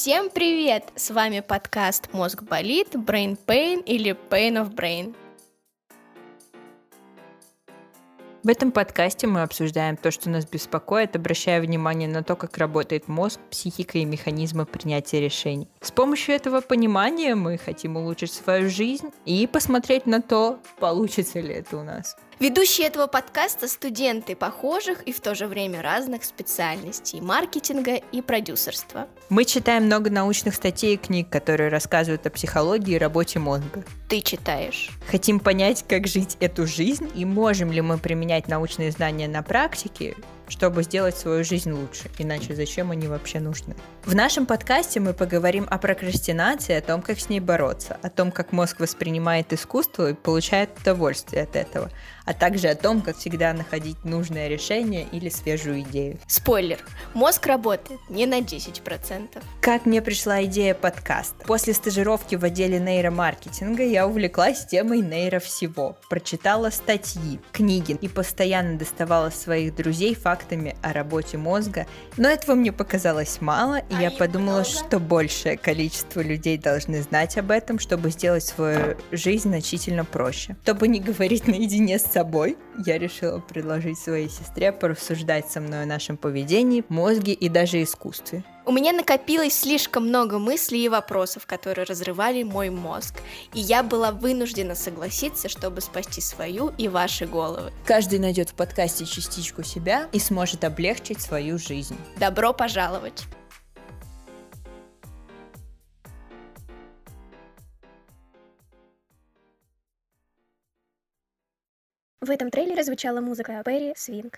Всем привет! С вами подкаст «Мозг болит», «Brain Pain» или «Pain of Brain». В этом подкасте мы обсуждаем то, что нас беспокоит, обращая внимание на то, как работает мозг, психика и механизмы принятия решений. С помощью этого понимания мы хотим улучшить свою жизнь и посмотреть на то, получится ли это у нас. Ведущие этого подкаста – студенты похожих и в то же время разных специальностей – маркетинга и продюсерства. Мы читаем много научных статей и книг, которые рассказывают о психологии и работе мозга. Ты читаешь. Хотим понять, как жить эту жизнь и можем ли мы применять научные знания на практике, чтобы сделать свою жизнь лучше. Иначе зачем они вообще нужны? В нашем подкасте мы поговорим о прокрастинации, о том, как с ней бороться, о том, как мозг воспринимает искусство и получает удовольствие от этого, а также о том, как всегда находить нужное решение или свежую идею. Спойлер, мозг работает не на 10%. Как мне пришла идея подкаста? После стажировки в отделе нейромаркетинга я увлеклась темой нейро всего. Прочитала статьи, книги и постоянно доставала своих друзей фактами о работе мозга, но этого мне показалось мало, и а я подумала, много? что большее количество людей должны знать об этом, чтобы сделать свою жизнь значительно проще. Чтобы не говорить наедине с собой, я решила предложить своей сестре порассуждать со мной о нашем поведении, мозге и даже искусстве. У меня накопилось слишком много мыслей и вопросов, которые разрывали мой мозг, и я была вынуждена согласиться, чтобы спасти свою и ваши головы. Каждый найдет в подкасте частичку себя и сможет облегчить свою жизнь. Добро пожаловать! В этом трейлере звучала музыка Перри Свинг.